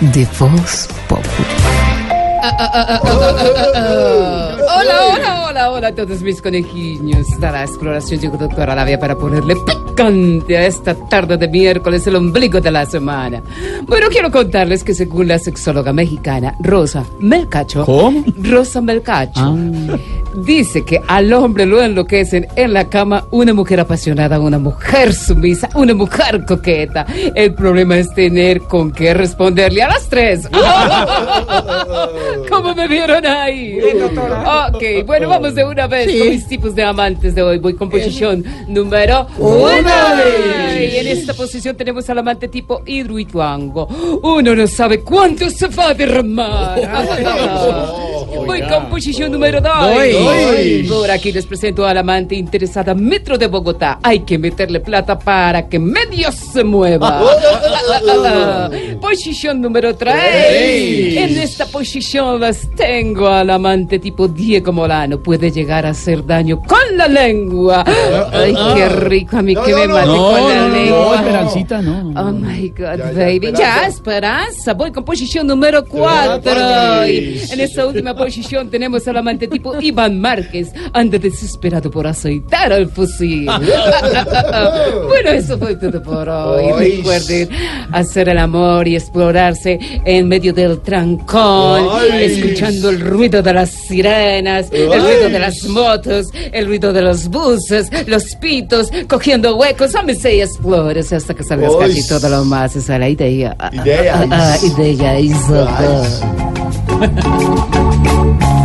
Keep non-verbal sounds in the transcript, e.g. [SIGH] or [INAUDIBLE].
De voz Populi. Hola, hola, hola, hola a todos mis conejillos. Da la exploración llegó doctora Lavia para ponerle picante a esta tarde de miércoles, el ombligo de la semana. Bueno, quiero contarles que según la sexóloga mexicana Rosa Melcacho, ¿Cómo? Rosa Melcacho, dice que al hombre lo enloquecen en la cama una mujer apasionada, una mujer sumisa, una mujer coqueta. El problema es tener con qué responderle a las tres. [LAUGHS] [LAUGHS] ¿Cómo me vieron ahí? Ok, bueno, vamos de una vez con mis tipos de amantes de hoy. Voy con posición número uno. Y en esta posición tenemos al amante tipo hidroituango. Uno no sabe cuánto se va a derramar. [LAUGHS] Voy con posición número dos. Doy. Por aquí les presento al amante interesada Metro de Bogotá. Hay que meterle plata para que medio se mueva. [LAUGHS] posición número tres. Ey. En esta posición las tengo al amante tipo Diego Molano. Puede llegar a hacer daño con la lengua. Ay, qué rico a mí que me mate con la lengua. Esperancita, no. Oh my God, baby. Ya, Esperanza. Voy con posición número 4. Ay. En esta última posición tenemos al amante tipo Iván Márquez. Anda desesperado por aceitar al fusil. [LAUGHS] bueno, eso fue todo por hoy. Recuerden hacer el amor y explorarse en medio del trancón, escuchando el ruido de las sirenas, el ruido de las motos, el ruido de los buses, los pitos, cogiendo huecos, ámese y explórese hasta que salgas casi todo lo más. Esa es la idea. Idea. Ah, ah, ah, idea, Isabel. [LAUGHS]